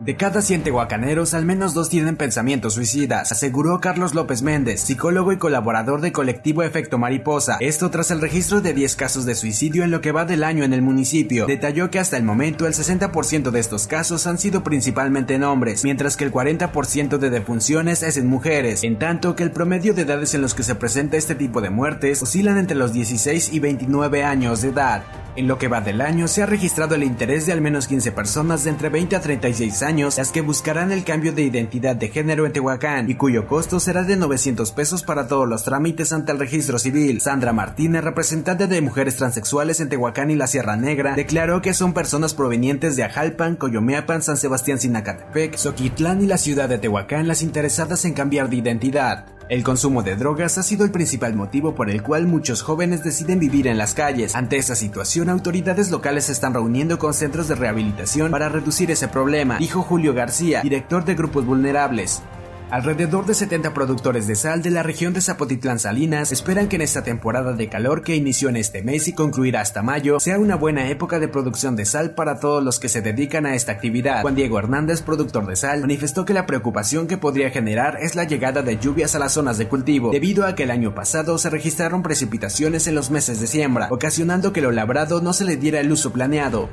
De cada 100 tehuacaneros, al menos dos tienen pensamientos suicidas, aseguró Carlos López Méndez, psicólogo y colaborador de colectivo Efecto Mariposa. Esto tras el registro de 10 casos de suicidio en lo que va del año en el municipio. Detalló que hasta el momento el 60% de estos casos han sido principalmente en hombres, mientras que el 40% de defunciones es en mujeres, en tanto que el promedio de edades en los que se presenta este tipo de muertes oscilan entre los 16 y 29 años de edad. En lo que va del año se ha registrado el interés de al menos 15 personas de entre 20 a 36 años las que buscarán el cambio de identidad de género en Tehuacán y cuyo costo será de 900 pesos para todos los trámites ante el registro civil. Sandra Martínez, representante de mujeres transexuales en Tehuacán y la Sierra Negra, declaró que son personas provenientes de Ajalpan, Coyomeapan, San Sebastián Sinacatepec, Soquitlán y la ciudad de Tehuacán las interesadas en cambiar de identidad. El consumo de drogas ha sido el principal motivo por el cual muchos jóvenes deciden vivir en las calles. Ante esa situación, autoridades locales se están reuniendo con centros de rehabilitación para reducir ese problema, dijo Julio García, director de Grupos Vulnerables. Alrededor de 70 productores de sal de la región de Zapotitlán Salinas esperan que en esta temporada de calor que inició en este mes y concluirá hasta mayo sea una buena época de producción de sal para todos los que se dedican a esta actividad. Juan Diego Hernández, productor de sal, manifestó que la preocupación que podría generar es la llegada de lluvias a las zonas de cultivo, debido a que el año pasado se registraron precipitaciones en los meses de siembra, ocasionando que lo labrado no se le diera el uso planeado.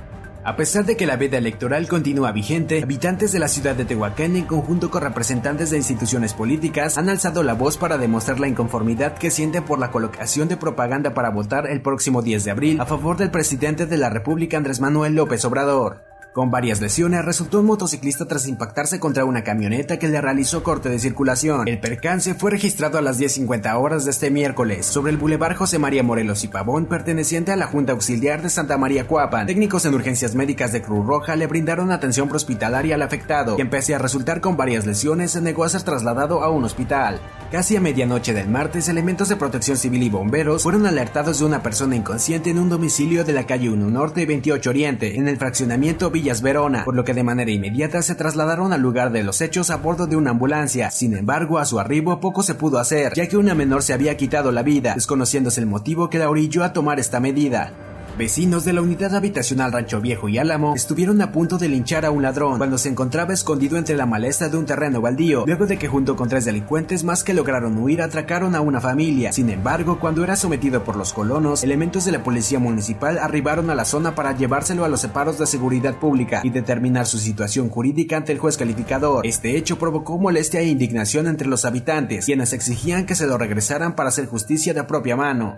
A pesar de que la veda electoral continúa vigente, habitantes de la ciudad de Tehuacán en conjunto con representantes de instituciones políticas han alzado la voz para demostrar la inconformidad que sienten por la colocación de propaganda para votar el próximo 10 de abril a favor del presidente de la República Andrés Manuel López Obrador. Con varias lesiones, resultó un motociclista tras impactarse contra una camioneta que le realizó corte de circulación. El percance fue registrado a las 10.50 horas de este miércoles sobre el Boulevard José María Morelos y Pavón, perteneciente a la Junta Auxiliar de Santa María Cuapan. Técnicos en urgencias médicas de Cruz Roja le brindaron atención hospitalaria al afectado, quien pese a resultar con varias lesiones, se negó a ser trasladado a un hospital. Casi a medianoche del martes, elementos de protección civil y bomberos fueron alertados de una persona inconsciente en un domicilio de la calle 1 Norte y 28 Oriente, en el fraccionamiento Verona, por lo que de manera inmediata se trasladaron al lugar de los hechos a bordo de una ambulancia. Sin embargo, a su arribo poco se pudo hacer, ya que una menor se había quitado la vida, desconociéndose el motivo que la orilló a tomar esta medida. Vecinos de la unidad habitacional Rancho Viejo y Álamo estuvieron a punto de linchar a un ladrón cuando se encontraba escondido entre la maleza de un terreno baldío, luego de que junto con tres delincuentes más que lograron huir atracaron a una familia. Sin embargo, cuando era sometido por los colonos, elementos de la policía municipal arribaron a la zona para llevárselo a los separos de seguridad pública y determinar su situación jurídica ante el juez calificador. Este hecho provocó molestia e indignación entre los habitantes, quienes exigían que se lo regresaran para hacer justicia de propia mano.